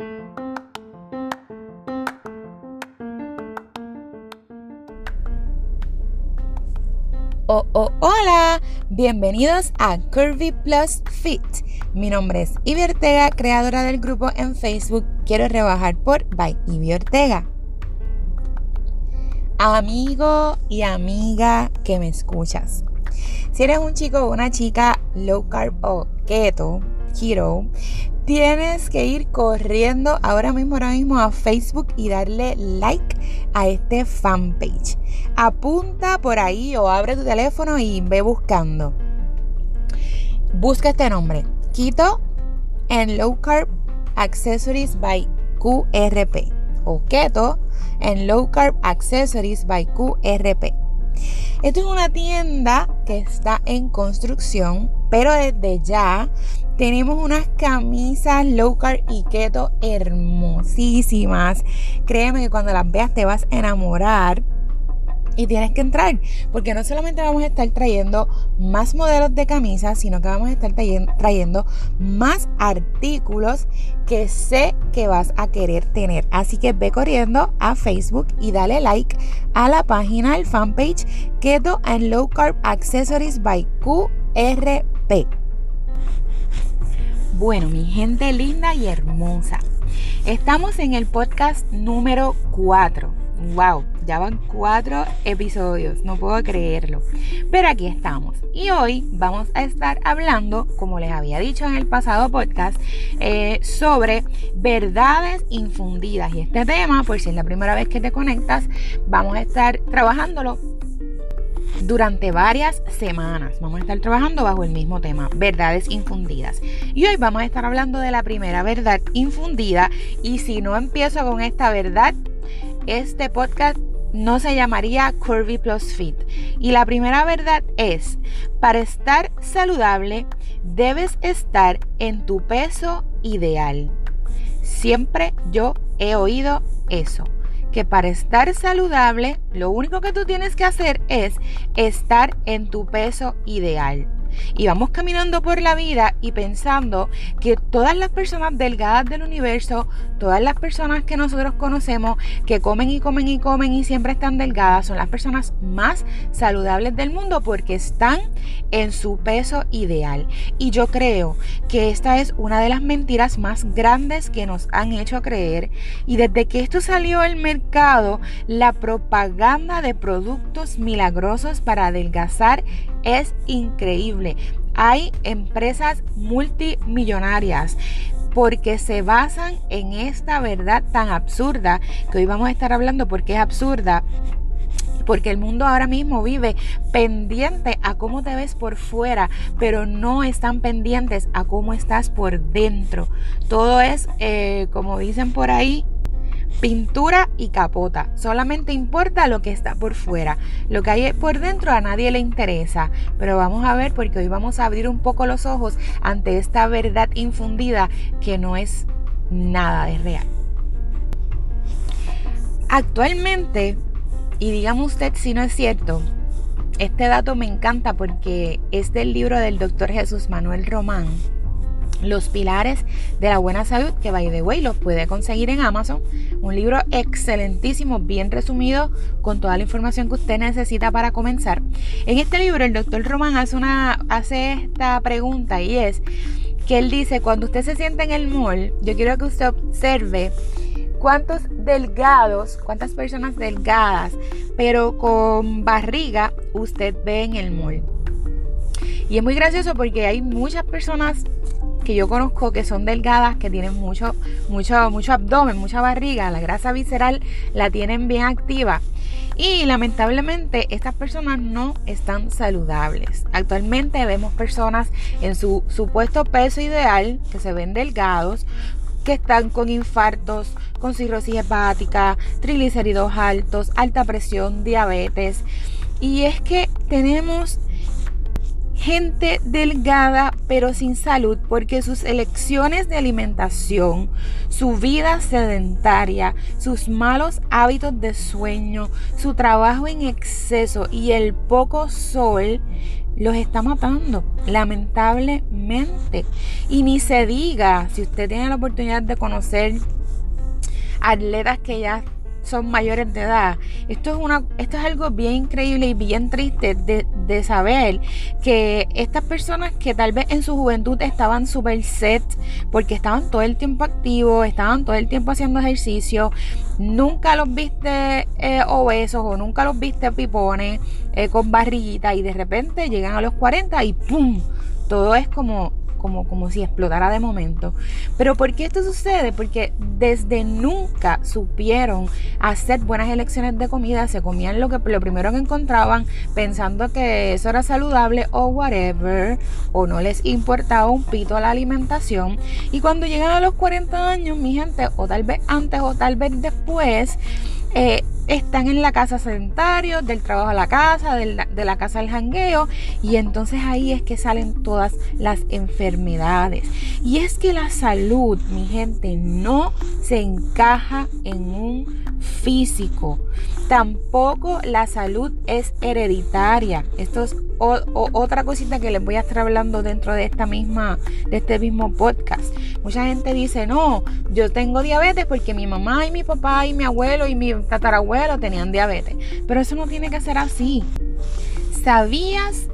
Oh, oh, hola, bienvenidos a Curvy Plus Fit. Mi nombre es Ivy Ortega, creadora del grupo en Facebook Quiero Rebajar por by Ivy Ortega. Amigo y amiga que me escuchas. Si eres un chico o una chica low carb o keto, keto, tienes que ir corriendo ahora mismo, ahora mismo a Facebook y darle like a este fanpage. Apunta por ahí o abre tu teléfono y ve buscando. Busca este nombre, Keto and Low Carb Accessories by QRP o Keto and Low Carb Accessories by QRP. Esto es una tienda que está en construcción, pero desde ya tenemos unas camisas low carb y keto hermosísimas. Créeme que cuando las veas te vas a enamorar y tienes que entrar, porque no solamente vamos a estar trayendo más modelos de camisas, sino que vamos a estar trayendo más artículos que sé que vas a querer tener. Así que ve corriendo a Facebook y dale like a la página del fanpage Keto and Low Carb Accessories by QRP. Bueno, mi gente linda y hermosa, estamos en el podcast número 4 wow, ya van cuatro episodios, no puedo creerlo. Pero aquí estamos. Y hoy vamos a estar hablando, como les había dicho en el pasado podcast, eh, sobre verdades infundidas. Y este tema, por si es la primera vez que te conectas, vamos a estar trabajándolo durante varias semanas. Vamos a estar trabajando bajo el mismo tema, verdades infundidas. Y hoy vamos a estar hablando de la primera verdad infundida. Y si no empiezo con esta verdad, este podcast no se llamaría Curvy Plus Fit. Y la primera verdad es, para estar saludable, debes estar en tu peso ideal. Siempre yo he oído eso, que para estar saludable, lo único que tú tienes que hacer es estar en tu peso ideal. Y vamos caminando por la vida y pensando que todas las personas delgadas del universo, todas las personas que nosotros conocemos, que comen y comen y comen y siempre están delgadas, son las personas más saludables del mundo porque están en su peso ideal. Y yo creo que esta es una de las mentiras más grandes que nos han hecho creer. Y desde que esto salió al mercado, la propaganda de productos milagrosos para adelgazar es increíble. Hay empresas multimillonarias porque se basan en esta verdad tan absurda que hoy vamos a estar hablando porque es absurda porque el mundo ahora mismo vive pendiente a cómo te ves por fuera, pero no están pendientes a cómo estás por dentro. Todo es, eh, como dicen por ahí, pintura y capota. Solamente importa lo que está por fuera. Lo que hay por dentro a nadie le interesa. Pero vamos a ver porque hoy vamos a abrir un poco los ojos ante esta verdad infundida que no es nada de real. Actualmente, y dígame usted si no es cierto, este dato me encanta porque es del libro del doctor Jesús Manuel Román los pilares de la buena salud, que by the way los puede conseguir en Amazon. Un libro excelentísimo, bien resumido, con toda la información que usted necesita para comenzar. En este libro, el doctor Román hace, una, hace esta pregunta y es que él dice, cuando usted se sienta en el mall, yo quiero que usted observe cuántos delgados, cuántas personas delgadas, pero con barriga, usted ve en el mall. Y es muy gracioso porque hay muchas personas que yo conozco que son delgadas, que tienen mucho, mucho, mucho abdomen, mucha barriga, la grasa visceral la tienen bien activa. Y lamentablemente estas personas no están saludables. Actualmente vemos personas en su supuesto peso ideal, que se ven delgados, que están con infartos, con cirrosis hepática, triglicéridos altos, alta presión, diabetes. Y es que tenemos gente delgada pero sin salud porque sus elecciones de alimentación, su vida sedentaria, sus malos hábitos de sueño, su trabajo en exceso y el poco sol los está matando, lamentablemente. Y ni se diga, si usted tiene la oportunidad de conocer atletas que ya son mayores de edad. Esto es, una, esto es algo bien increíble y bien triste de saber que estas personas que tal vez en su juventud estaban super set porque estaban todo el tiempo activos, estaban todo el tiempo haciendo ejercicio, nunca los viste eh, obesos o nunca los viste pipones eh, con barriguita y de repente llegan a los 40 y ¡pum! Todo es como como, como si explotara de momento. Pero ¿por qué esto sucede? Porque desde nunca supieron hacer buenas elecciones de comida, se comían lo, que, lo primero que encontraban pensando que eso era saludable o whatever, o no les importaba un pito a la alimentación. Y cuando llegan a los 40 años, mi gente, o tal vez antes o tal vez después, eh, están en la casa sedentarios, del trabajo a la casa, de la, casa al jangueo, y entonces ahí es que salen todas las enfermedades. Y es que la salud, mi gente, no se encaja en un físico. Tampoco la salud es hereditaria. Esto es otra cosita que les voy a estar hablando dentro de esta misma, de este mismo podcast. Mucha gente dice, no, yo tengo diabetes porque mi mamá y mi papá y mi abuelo y mi tatarabuelo tenían diabetes. Pero eso no tiene que ser así. ¿Sabías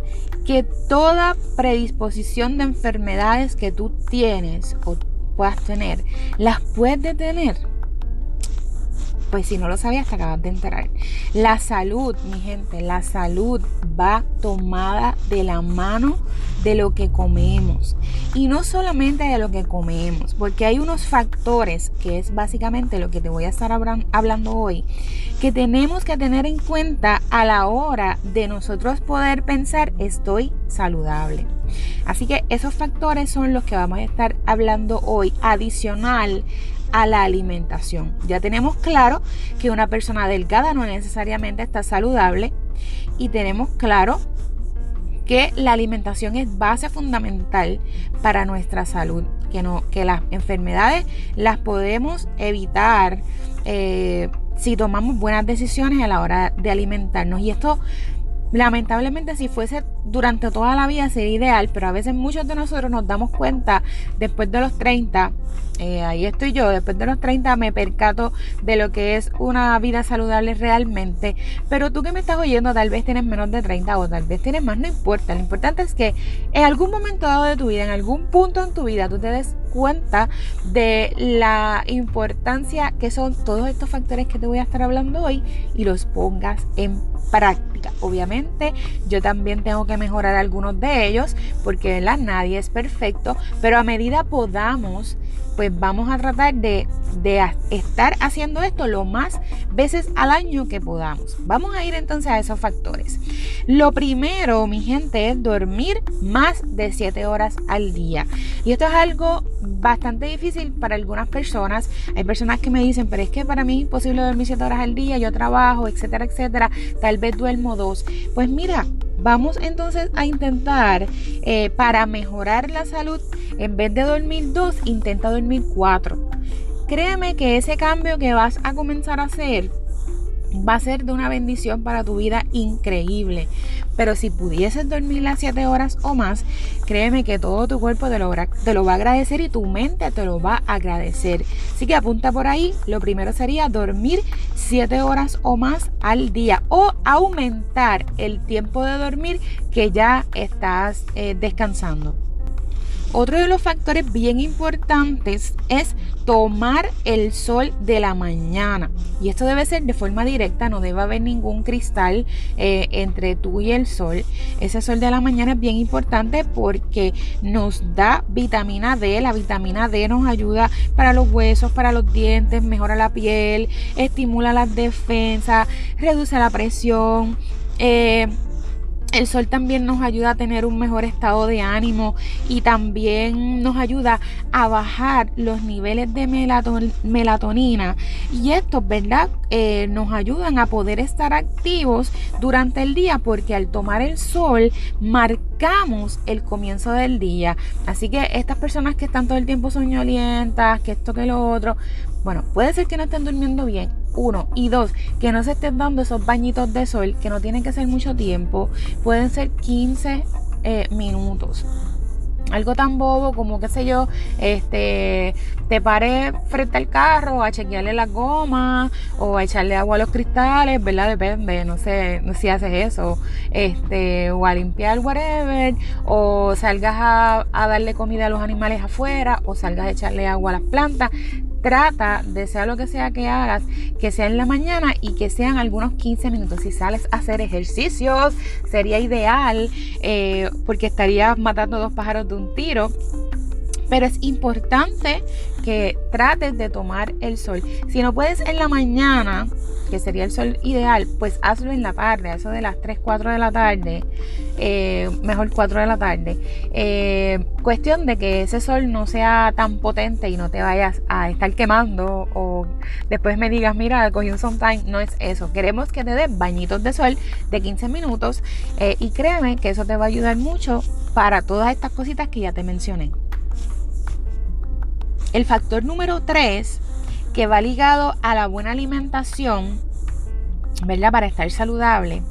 que toda predisposición de enfermedades que tú tienes o puedas tener, las puedes detener? Pues si no lo sabías, te acabas de enterar. La salud, mi gente, la salud va tomada de la mano de lo que comemos. Y no solamente de lo que comemos, porque hay unos factores, que es básicamente lo que te voy a estar hablando hoy, que tenemos que tener en cuenta a la hora de nosotros poder pensar estoy saludable. Así que esos factores son los que vamos a estar hablando hoy, adicional a la alimentación. Ya tenemos claro que una persona delgada no necesariamente está saludable y tenemos claro que la alimentación es base fundamental para nuestra salud, que, no, que las enfermedades las podemos evitar eh, si tomamos buenas decisiones a la hora de alimentarnos. Y esto Lamentablemente si fuese durante toda la vida sería ideal, pero a veces muchos de nosotros nos damos cuenta después de los 30, eh, ahí estoy yo, después de los 30 me percato de lo que es una vida saludable realmente, pero tú que me estás oyendo tal vez tienes menos de 30 o tal vez tienes más, no importa, lo importante es que en algún momento dado de tu vida, en algún punto en tu vida, tú te des cuenta de la importancia que son todos estos factores que te voy a estar hablando hoy y los pongas en práctica. Obviamente yo también tengo que mejorar algunos de ellos porque nadie es perfecto, pero a medida podamos pues vamos a tratar de, estar haciendo esto lo más veces al año que podamos. Vamos a ir entonces a esos factores. Lo primero, mi gente, es dormir más de 7 horas al día. Y esto es algo bastante difícil para algunas personas. Hay personas que me dicen, pero es que para mí es imposible dormir 7 horas al día, yo trabajo, etcétera, etcétera. Tal vez duermo dos. Pues mira, Vamos entonces a intentar, eh, para mejorar la salud, en vez de dormir dos, intenta dormir cuatro. Créeme que ese cambio que vas a comenzar a hacer va a ser de una bendición para tu vida increíble. Pero si pudieses dormir las 7 horas o más, créeme que todo tu cuerpo te lo, te lo va a agradecer y tu mente te lo va a agradecer. Así que apunta por ahí. Lo primero sería dormir 7 horas o más al día o aumentar el tiempo de dormir que ya estás eh, descansando. Otro de los factores bien importantes es tomar el sol de la mañana. Y esto debe ser de forma directa, no debe haber ningún cristal eh, entre tú y el sol. Ese sol de la mañana es bien importante porque nos da vitamina D. La vitamina D nos ayuda para los huesos, para los dientes, mejora la piel, estimula las defensas, reduce la presión. Eh, el sol también nos ayuda a tener un mejor estado de ánimo y también nos ayuda a bajar los niveles de melatonina. Y estos, ¿verdad? Eh, nos ayudan a poder estar activos durante el día porque al tomar el sol marcamos el comienzo del día. Así que estas personas que están todo el tiempo soñolientas, que esto que lo otro, bueno, puede ser que no estén durmiendo bien Uno. Y dos, que no se estén dando esos bañitos de sol, que no tienen que ser mucho tiempo. Pueden ser 15 eh, minutos. Algo tan bobo como, qué sé yo, este, te paré frente al carro a chequearle las gomas o a echarle agua a los cristales, ¿verdad? Depende, no sé si haces eso, este, o a limpiar whatever, o salgas a, a darle comida a los animales afuera, o salgas a echarle agua a las plantas trata de sea lo que sea que hagas, que sea en la mañana y que sean algunos 15 minutos. Si sales a hacer ejercicios, sería ideal eh, porque estarías matando dos pájaros de un tiro. Pero es importante que trates de tomar el sol. Si no puedes en la mañana, que sería el sol ideal, pues hazlo en la tarde, eso de las 3, 4 de la tarde, eh, mejor 4 de la tarde. Eh, cuestión de que ese sol no sea tan potente y no te vayas a estar quemando o después me digas, mira, cogí un sometime, no es eso. Queremos que te des bañitos de sol de 15 minutos eh, y créeme que eso te va a ayudar mucho para todas estas cositas que ya te mencioné. El factor número 3, que va ligado a la buena alimentación, ¿verdad? Para estar saludable,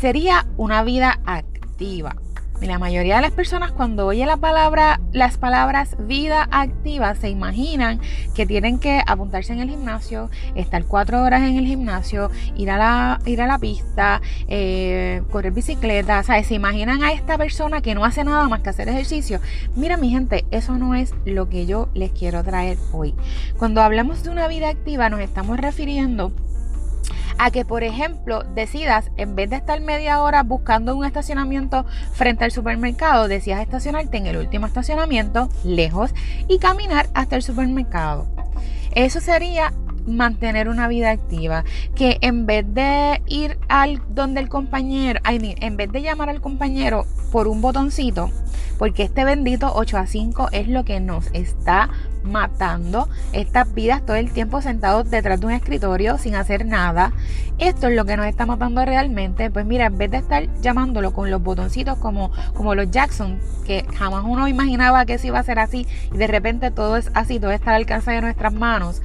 sería una vida activa. La mayoría de las personas cuando oye la palabra, las palabras vida activa se imaginan que tienen que apuntarse en el gimnasio, estar cuatro horas en el gimnasio, ir a la, ir a la pista, eh, correr bicicleta. O se imaginan a esta persona que no hace nada más que hacer ejercicio. Mira mi gente, eso no es lo que yo les quiero traer hoy. Cuando hablamos de una vida activa nos estamos refiriendo a que, por ejemplo, decidas, en vez de estar media hora buscando un estacionamiento frente al supermercado, decidas estacionarte en el último estacionamiento, lejos, y caminar hasta el supermercado. Eso sería mantener una vida activa. Que en vez de ir al donde el compañero, en vez de llamar al compañero por un botoncito, porque este bendito 8 a 5 es lo que nos está matando estas vidas todo el tiempo sentados detrás de un escritorio sin hacer nada. Esto es lo que nos está matando realmente. Pues mira, en vez de estar llamándolo con los botoncitos como, como los Jackson, que jamás uno imaginaba que eso iba a ser así y de repente todo es así, todo está al alcance de nuestras manos,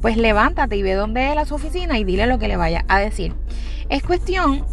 pues levántate y ve dónde es su oficina y dile lo que le vaya a decir. Es cuestión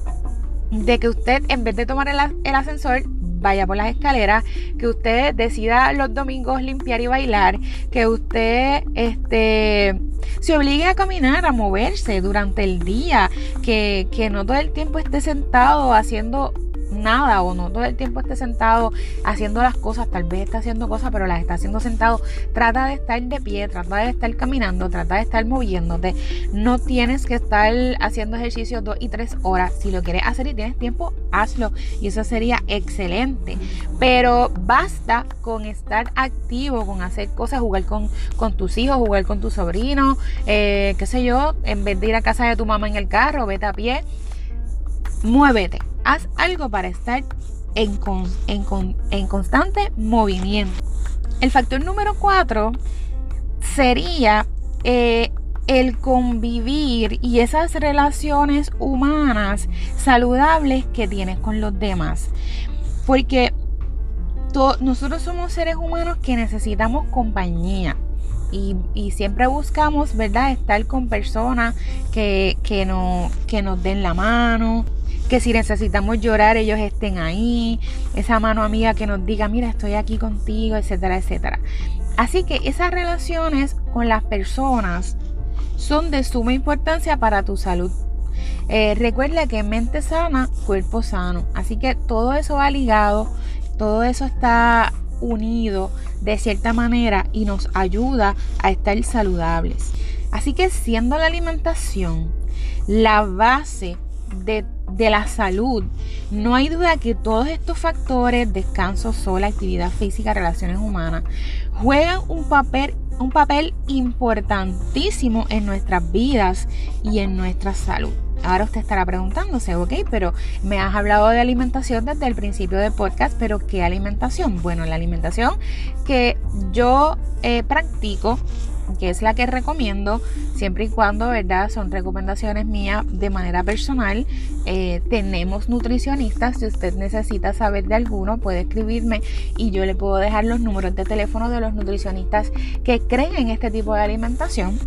de que usted, en vez de tomar el ascensor, vaya por las escaleras, que usted decida los domingos limpiar y bailar, que usted este, se obligue a caminar, a moverse durante el día, que, que no todo el tiempo esté sentado haciendo nada o no todo el tiempo esté sentado haciendo las cosas, tal vez está haciendo cosas, pero las está haciendo sentado. Trata de estar de pie, trata de estar caminando, trata de estar moviéndote. No tienes que estar haciendo ejercicio dos y tres horas. Si lo quieres hacer y tienes tiempo, hazlo. Y eso sería excelente. Pero basta con estar activo, con hacer cosas, jugar con, con tus hijos, jugar con tu sobrino, eh, qué sé yo, en vez de ir a casa de tu mamá en el carro, vete a pie. Muévete haz algo para estar en, en, constante movimiento. El factor número cuatro sería eh, el convivir y esas relaciones humanas saludables que tienes con los demás. Porque nosotros somos seres humanos que necesitamos compañía. Y, siempre buscamos, ¿verdad? Estar con personas que, que, no, que nos den la mano, que si necesitamos llorar ellos estén ahí, esa mano amiga que nos diga, mira, estoy aquí contigo, etcétera, etcétera. Así que esas relaciones con las personas son de suma importancia para tu salud. Eh, recuerda que mente sana, cuerpo sano. Así que todo eso va ligado, todo eso está unido de cierta manera y nos ayuda a estar saludables. Así que siendo la alimentación la base de de la salud, no hay duda que todos estos factores, descanso, sol, actividad física, relaciones humanas, juegan un papel, un papel importantísimo en nuestras vidas y en nuestra salud. Ahora usted estará preguntándose, ok, pero me has hablado de alimentación desde el principio del podcast, pero ¿qué alimentación? Bueno, la alimentación que yo eh, practico que es la que recomiendo, siempre y cuando, ¿verdad? Son recomendaciones mías de manera personal. Eh, tenemos nutricionistas, si usted necesita saber de alguno, puede escribirme y yo le puedo dejar los números de teléfono de los nutricionistas que creen en este tipo de alimentación.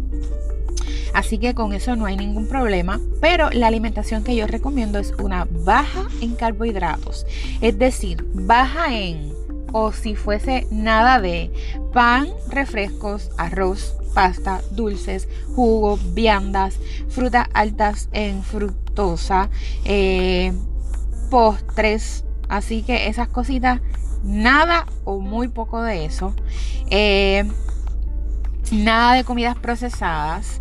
Así que con eso no hay ningún problema. Pero la alimentación que yo recomiendo es una baja en carbohidratos. Es decir, baja en, o si fuese nada de pan, refrescos, arroz, pasta, dulces, jugo, viandas, frutas altas en fructosa, eh, postres. Así que esas cositas, nada o muy poco de eso. Eh, nada de comidas procesadas.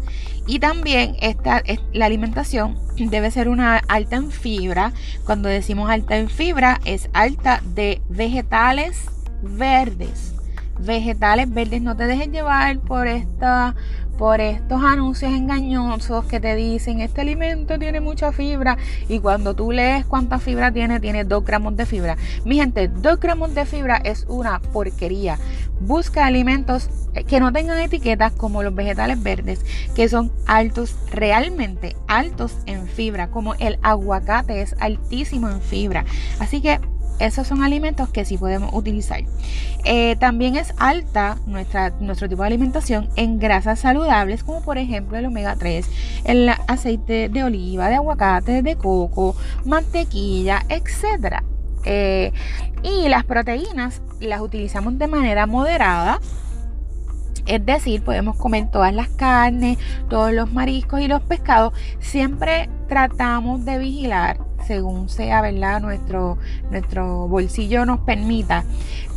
Y también esta, la alimentación debe ser una alta en fibra. Cuando decimos alta en fibra, es alta de vegetales verdes vegetales verdes. No te dejes llevar por esta por estos anuncios engañosos que te dicen este alimento tiene mucha fibra y cuando tú lees cuánta fibra tiene, tiene 2 gramos de fibra. Mi gente, 2 gramos de fibra es una porquería. Busca alimentos que no tengan etiquetas como los vegetales verdes, que son altos, realmente altos en fibra, como el aguacate es altísimo en fibra. Así que esos son alimentos que sí podemos utilizar. Eh, también es alta nuestra, nuestro tipo de alimentación en grasas saludables, como por ejemplo el omega 3, el aceite de oliva, de aguacate, de coco, mantequilla, etc. Eh, y las proteínas las utilizamos de manera moderada. Es decir, podemos comer todas las carnes, todos los mariscos y los pescados. Siempre tratamos de vigilar según sea, ¿verdad? Nuestro, nuestro bolsillo nos permita,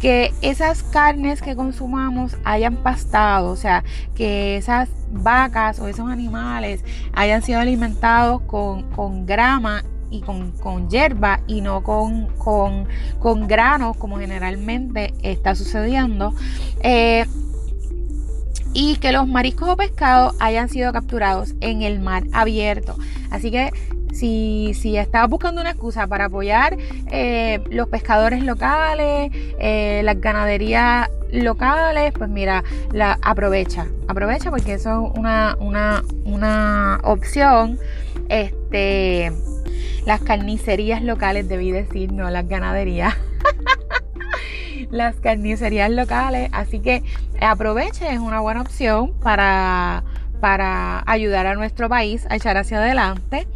que esas carnes que consumamos hayan pastado, o sea, que esas vacas o esos animales hayan sido alimentados con, grama y con, con, hierba y no con, con, con, granos como generalmente está sucediendo. Eh, y que los mariscos o pescados hayan sido capturados en el mar abierto. Así que si, si estás buscando una excusa para apoyar eh, los pescadores locales, eh, las ganaderías locales, pues mira, la aprovecha, aprovecha porque eso es una, una, una opción. Este, las carnicerías locales, debí decir, no las ganaderías. las carnicerías locales, así que aproveche, es una buena opción para para ayudar a nuestro país a echar hacia adelante.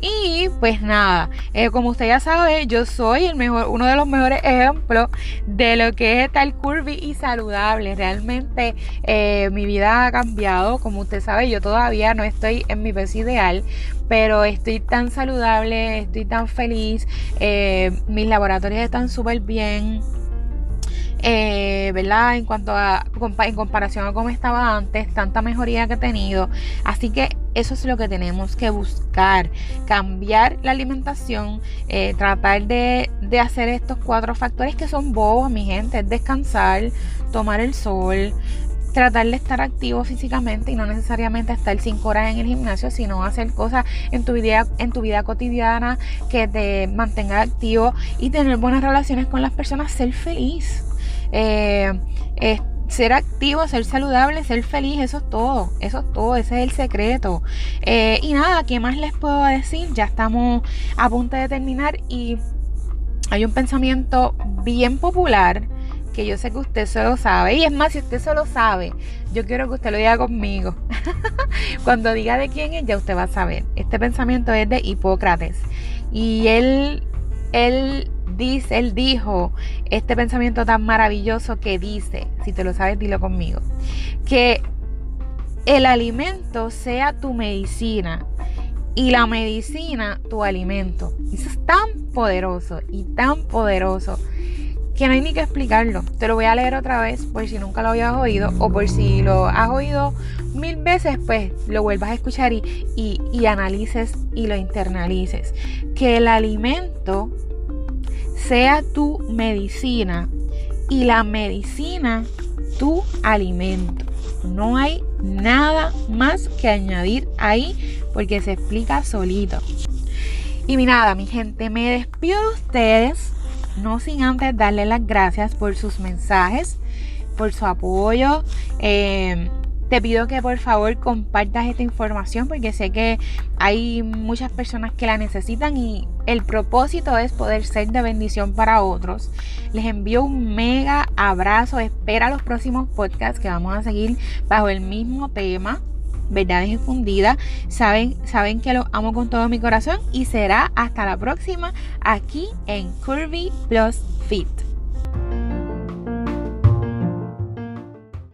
Y pues nada, eh, como usted ya sabe, yo soy el mejor, uno de los mejores ejemplos de lo que es tal curvy y saludable. Realmente eh, mi vida ha cambiado, como usted sabe, yo todavía no estoy en mi peso ideal, pero estoy tan saludable, estoy tan feliz, eh, mis laboratorios están súper bien eh, ¿verdad? En cuanto a, en comparación a cómo estaba antes, tanta mejoría que he tenido. Así que eso es lo que tenemos que buscar, cambiar la alimentación, eh, tratar de, de, hacer estos cuatro factores que son bobos, mi gente, descansar, tomar el sol, tratar de estar activo físicamente y no necesariamente estar cinco horas en el gimnasio, sino hacer cosas en tu vida, en tu vida cotidiana que te mantenga activo y tener buenas relaciones con las personas, ser feliz. Eh, ser activo, ser saludable, ser feliz, eso es todo, eso es todo, ese es el secreto. Eh, y nada, ¿qué más les puedo decir? Ya estamos a punto de terminar y hay un pensamiento bien popular que yo sé que usted solo sabe. Y es más, si usted solo sabe, yo quiero que usted lo diga conmigo. Cuando diga de quién es, ya usted va a saber. Este pensamiento es de Hipócrates. Y él, él dice, él dijo este pensamiento tan maravilloso que dice, si te lo sabes, dilo conmigo, que el alimento sea tu medicina y la medicina tu alimento. Eso es tan poderoso y tan poderoso que no hay ni que explicarlo. Te lo voy a leer otra vez por si nunca lo habías oído o por si lo has oído mil veces, pues lo vuelvas a escuchar y, y, y analices y lo internalices. Que el alimento sea tu medicina y la medicina tu alimento. No hay nada más que añadir ahí porque se explica solito. Y mi nada, mi gente, me despido de ustedes, no sin antes darle las gracias por sus mensajes, por su apoyo. Eh, te pido que por favor compartas esta información porque sé que hay muchas personas que la necesitan y el propósito es poder ser de bendición para otros. Les envío un mega abrazo. Espera los próximos podcasts que vamos a seguir bajo el mismo tema. verdades infundidas. Saben, saben que los amo con todo mi corazón y será hasta la próxima aquí en Curvy Plus Fit.